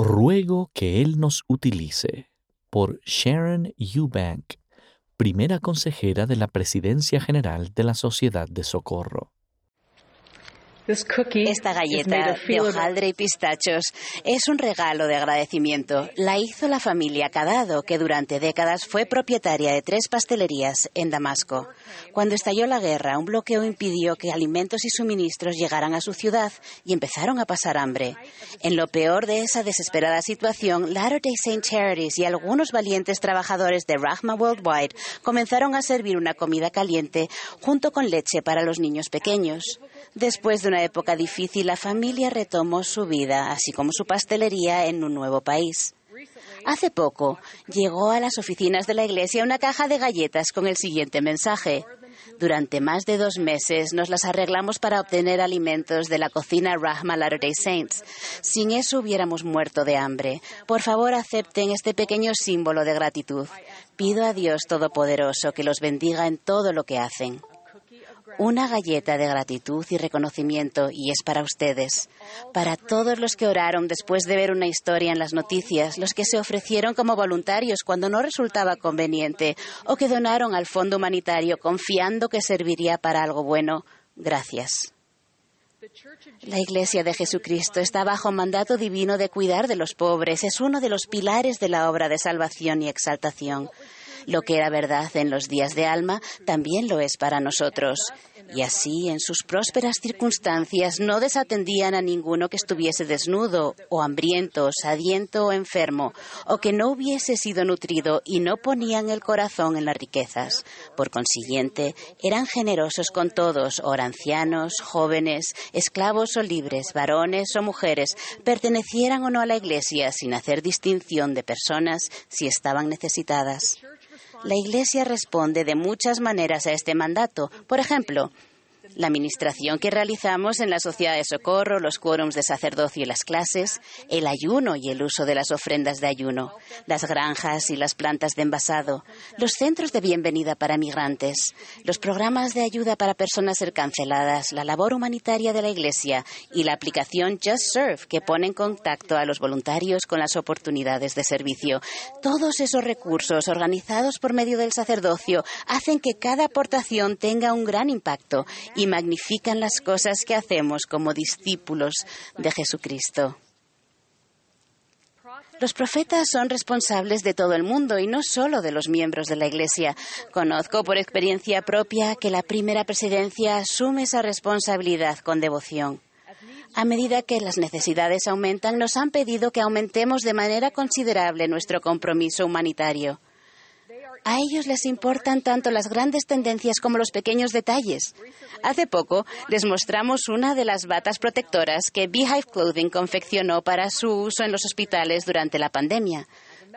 Ruego que Él nos utilice por Sharon Eubank, primera consejera de la Presidencia General de la Sociedad de Socorro. Esta galleta de hojaldre y pistachos es un regalo de agradecimiento. La hizo la familia Cadado, que durante décadas fue propietaria de tres pastelerías en Damasco. Cuando estalló la guerra, un bloqueo impidió que alimentos y suministros llegaran a su ciudad y empezaron a pasar hambre. En lo peor de esa desesperada situación, Latter-day Saint Charities y algunos valientes trabajadores de Rahma Worldwide comenzaron a servir una comida caliente junto con leche para los niños pequeños. Después de una época difícil, la familia retomó su vida, así como su pastelería, en un nuevo país. Hace poco llegó a las oficinas de la iglesia una caja de galletas con el siguiente mensaje. Durante más de dos meses nos las arreglamos para obtener alimentos de la cocina Rahma Latter-day Saints. Sin eso hubiéramos muerto de hambre. Por favor, acepten este pequeño símbolo de gratitud. Pido a Dios Todopoderoso que los bendiga en todo lo que hacen una galleta de gratitud y reconocimiento y es para ustedes, para todos los que oraron después de ver una historia en las noticias, los que se ofrecieron como voluntarios cuando no resultaba conveniente o que donaron al fondo humanitario confiando que serviría para algo bueno. Gracias. La Iglesia de Jesucristo está bajo mandato divino de cuidar de los pobres. Es uno de los pilares de la obra de salvación y exaltación. Lo que era verdad en los días de Alma también lo es para nosotros. Y así, en sus prósperas circunstancias, no desatendían a ninguno que estuviese desnudo, o hambriento, sadiento o enfermo, o que no hubiese sido nutrido, y no ponían el corazón en las riquezas. Por consiguiente, eran generosos con todos, o ancianos, jóvenes, esclavos o libres, varones o mujeres, pertenecieran o no a la Iglesia, sin hacer distinción de personas si estaban necesitadas. La Iglesia responde de muchas maneras a este mandato. Por ejemplo, la administración que realizamos en la sociedad de socorro, los quórums de sacerdocio y las clases, el ayuno y el uso de las ofrendas de ayuno, las granjas y las plantas de envasado, los centros de bienvenida para migrantes, los programas de ayuda para personas canceladas, la labor humanitaria de la Iglesia y la aplicación Just Serve que pone en contacto a los voluntarios con las oportunidades de servicio. Todos esos recursos organizados por medio del sacerdocio hacen que cada aportación tenga un gran impacto y magnifican las cosas que hacemos como discípulos de Jesucristo. Los profetas son responsables de todo el mundo y no solo de los miembros de la Iglesia. Conozco por experiencia propia que la primera presidencia asume esa responsabilidad con devoción. A medida que las necesidades aumentan, nos han pedido que aumentemos de manera considerable nuestro compromiso humanitario. A ellos les importan tanto las grandes tendencias como los pequeños detalles. Hace poco les mostramos una de las batas protectoras que Beehive Clothing confeccionó para su uso en los hospitales durante la pandemia.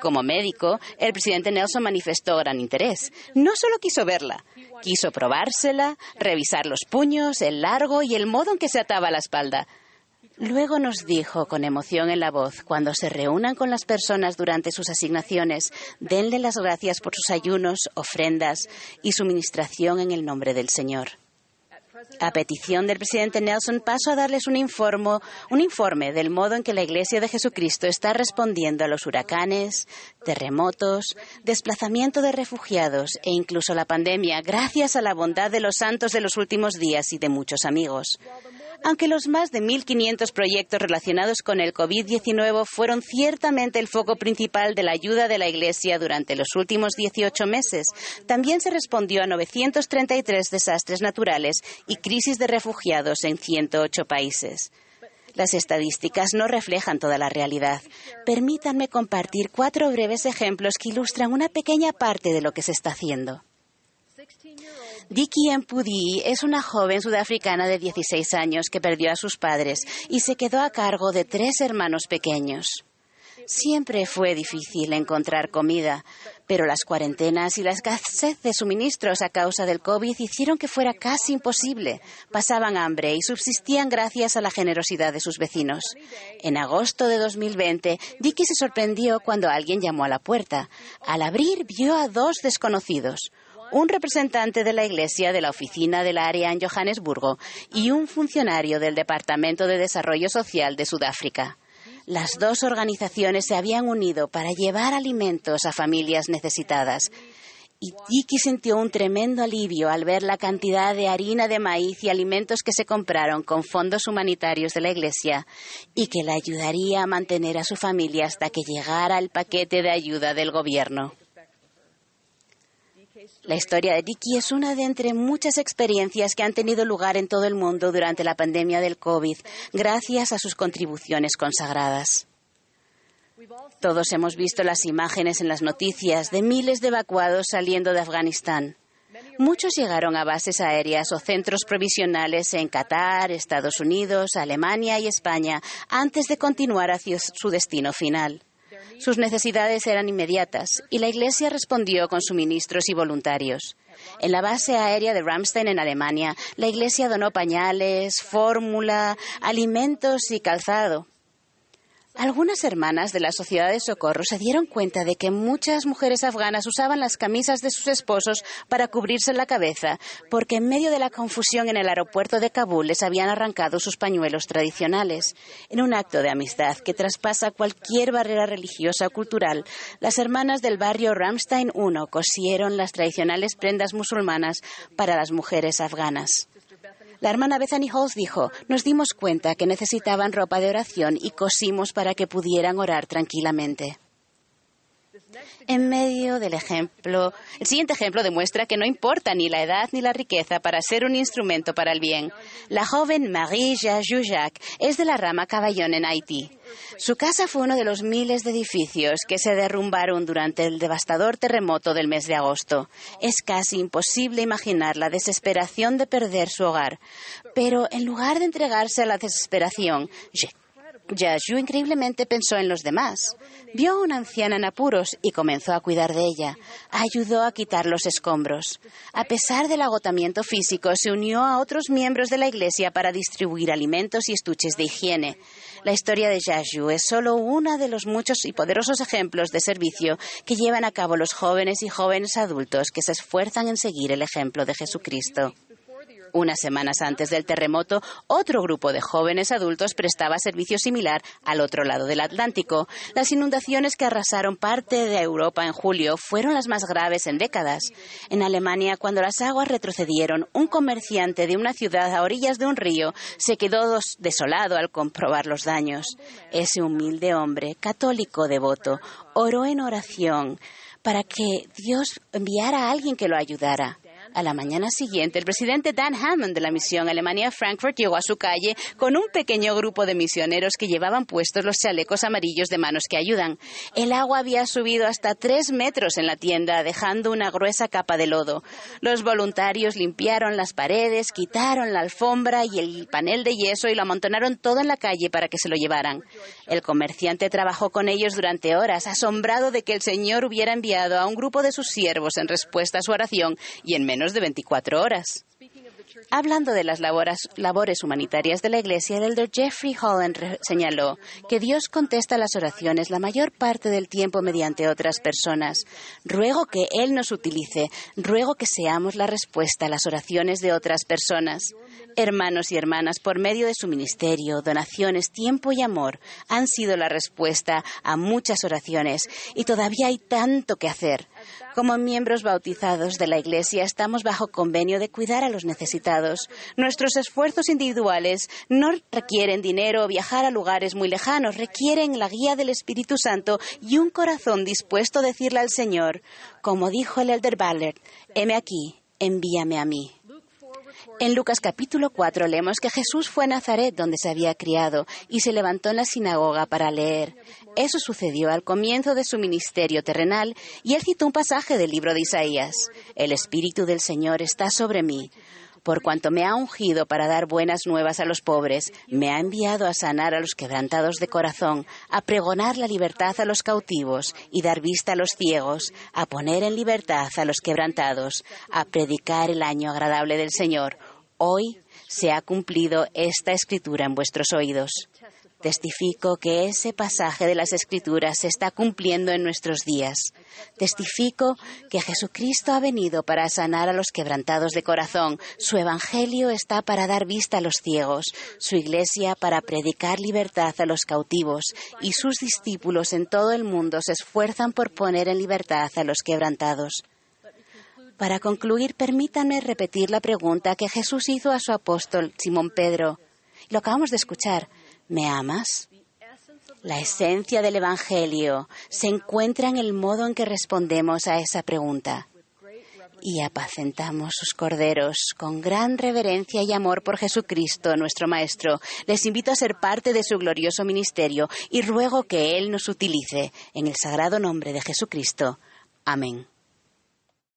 Como médico, el presidente Nelson manifestó gran interés. No solo quiso verla, quiso probársela, revisar los puños, el largo y el modo en que se ataba la espalda. Luego nos dijo con emoción en la voz, cuando se reúnan con las personas durante sus asignaciones, denle las gracias por sus ayunos, ofrendas y suministración en el nombre del Señor. A petición del presidente Nelson, paso a darles un, un informe del modo en que la Iglesia de Jesucristo está respondiendo a los huracanes, terremotos, desplazamiento de refugiados e incluso la pandemia, gracias a la bondad de los santos de los últimos días y de muchos amigos. Aunque los más de 1.500 proyectos relacionados con el COVID-19 fueron ciertamente el foco principal de la ayuda de la Iglesia durante los últimos 18 meses, también se respondió a 933 desastres naturales y crisis de refugiados en 108 países. Las estadísticas no reflejan toda la realidad. Permítanme compartir cuatro breves ejemplos que ilustran una pequeña parte de lo que se está haciendo. Diki Mpudi es una joven sudafricana de 16 años que perdió a sus padres y se quedó a cargo de tres hermanos pequeños. Siempre fue difícil encontrar comida, pero las cuarentenas y la escasez de suministros a causa del COVID hicieron que fuera casi imposible. Pasaban hambre y subsistían gracias a la generosidad de sus vecinos. En agosto de 2020, Dicky se sorprendió cuando alguien llamó a la puerta. Al abrir, vio a dos desconocidos un representante de la Iglesia de la oficina del área en Johannesburgo y un funcionario del Departamento de Desarrollo Social de Sudáfrica. Las dos organizaciones se habían unido para llevar alimentos a familias necesitadas. Y Dicky sintió un tremendo alivio al ver la cantidad de harina de maíz y alimentos que se compraron con fondos humanitarios de la Iglesia y que le ayudaría a mantener a su familia hasta que llegara el paquete de ayuda del gobierno. La historia de Dicky es una de entre muchas experiencias que han tenido lugar en todo el mundo durante la pandemia del COVID, gracias a sus contribuciones consagradas. Todos hemos visto las imágenes en las noticias de miles de evacuados saliendo de Afganistán. Muchos llegaron a bases aéreas o centros provisionales en Qatar, Estados Unidos, Alemania y España antes de continuar hacia su destino final. Sus necesidades eran inmediatas y la Iglesia respondió con suministros y voluntarios. En la base aérea de Ramstein, en Alemania, la Iglesia donó pañales, fórmula, alimentos y calzado. Algunas hermanas de la Sociedad de Socorro se dieron cuenta de que muchas mujeres afganas usaban las camisas de sus esposos para cubrirse la cabeza, porque en medio de la confusión en el aeropuerto de Kabul les habían arrancado sus pañuelos tradicionales. En un acto de amistad que traspasa cualquier barrera religiosa o cultural, las hermanas del barrio Ramstein I cosieron las tradicionales prendas musulmanas para las mujeres afganas. La hermana Bethany Halls dijo, nos dimos cuenta que necesitaban ropa de oración y cosimos para que pudieran orar tranquilamente. En medio del ejemplo, el siguiente ejemplo demuestra que no importa ni la edad ni la riqueza para ser un instrumento para el bien. La joven Marie Jajujak es de la rama Caballón en Haití. Su casa fue uno de los miles de edificios que se derrumbaron durante el devastador terremoto del mes de agosto. Es casi imposible imaginar la desesperación de perder su hogar. Pero en lugar de entregarse a la desesperación, Yashu increíblemente pensó en los demás. Vio a una anciana en apuros y comenzó a cuidar de ella. Ayudó a quitar los escombros. A pesar del agotamiento físico, se unió a otros miembros de la iglesia para distribuir alimentos y estuches de higiene. La historia de Yashu es solo uno de los muchos y poderosos ejemplos de servicio que llevan a cabo los jóvenes y jóvenes adultos que se esfuerzan en seguir el ejemplo de Jesucristo. Unas semanas antes del terremoto, otro grupo de jóvenes adultos prestaba servicio similar al otro lado del Atlántico. Las inundaciones que arrasaron parte de Europa en julio fueron las más graves en décadas. En Alemania, cuando las aguas retrocedieron, un comerciante de una ciudad a orillas de un río se quedó desolado al comprobar los daños. Ese humilde hombre, católico devoto, oró en oración para que Dios enviara a alguien que lo ayudara. A la mañana siguiente, el presidente Dan Hammond de la misión Alemania Frankfurt llegó a su calle con un pequeño grupo de misioneros que llevaban puestos los chalecos amarillos de manos que ayudan. El agua había subido hasta tres metros en la tienda, dejando una gruesa capa de lodo. Los voluntarios limpiaron las paredes, quitaron la alfombra y el panel de yeso y lo amontonaron todo en la calle para que se lo llevaran. El comerciante trabajó con ellos durante horas, asombrado de que el Señor hubiera enviado a un grupo de sus siervos en respuesta a su oración y en menos de 24 horas. Hablando de las labores humanitarias de la Iglesia, el elder Jeffrey Holland señaló que Dios contesta las oraciones la mayor parte del tiempo mediante otras personas. Ruego que Él nos utilice, ruego que seamos la respuesta a las oraciones de otras personas. Hermanos y hermanas, por medio de su ministerio, donaciones, tiempo y amor, han sido la respuesta a muchas oraciones y todavía hay tanto que hacer. Como miembros bautizados de la Iglesia estamos bajo convenio de cuidar a los necesitados. Nuestros esfuerzos individuales no requieren dinero o viajar a lugares muy lejanos, requieren la guía del Espíritu Santo y un corazón dispuesto a decirle al Señor, como dijo el elder Ballard, heme aquí, envíame a mí. En Lucas capítulo 4 leemos que Jesús fue a Nazaret donde se había criado y se levantó en la sinagoga para leer. Eso sucedió al comienzo de su ministerio terrenal y él citó un pasaje del libro de Isaías. El Espíritu del Señor está sobre mí por cuanto me ha ungido para dar buenas nuevas a los pobres, me ha enviado a sanar a los quebrantados de corazón, a pregonar la libertad a los cautivos y dar vista a los ciegos, a poner en libertad a los quebrantados, a predicar el año agradable del Señor. Hoy se ha cumplido esta escritura en vuestros oídos. Testifico que ese pasaje de las Escrituras se está cumpliendo en nuestros días. Testifico que Jesucristo ha venido para sanar a los quebrantados de corazón. Su Evangelio está para dar vista a los ciegos, su Iglesia para predicar libertad a los cautivos y sus discípulos en todo el mundo se esfuerzan por poner en libertad a los quebrantados. Para concluir, permítanme repetir la pregunta que Jesús hizo a su apóstol Simón Pedro. Lo acabamos de escuchar. ¿Me amas? La esencia del Evangelio se encuentra en el modo en que respondemos a esa pregunta y apacentamos sus corderos con gran reverencia y amor por Jesucristo, nuestro Maestro. Les invito a ser parte de su glorioso ministerio y ruego que Él nos utilice en el sagrado nombre de Jesucristo. Amén.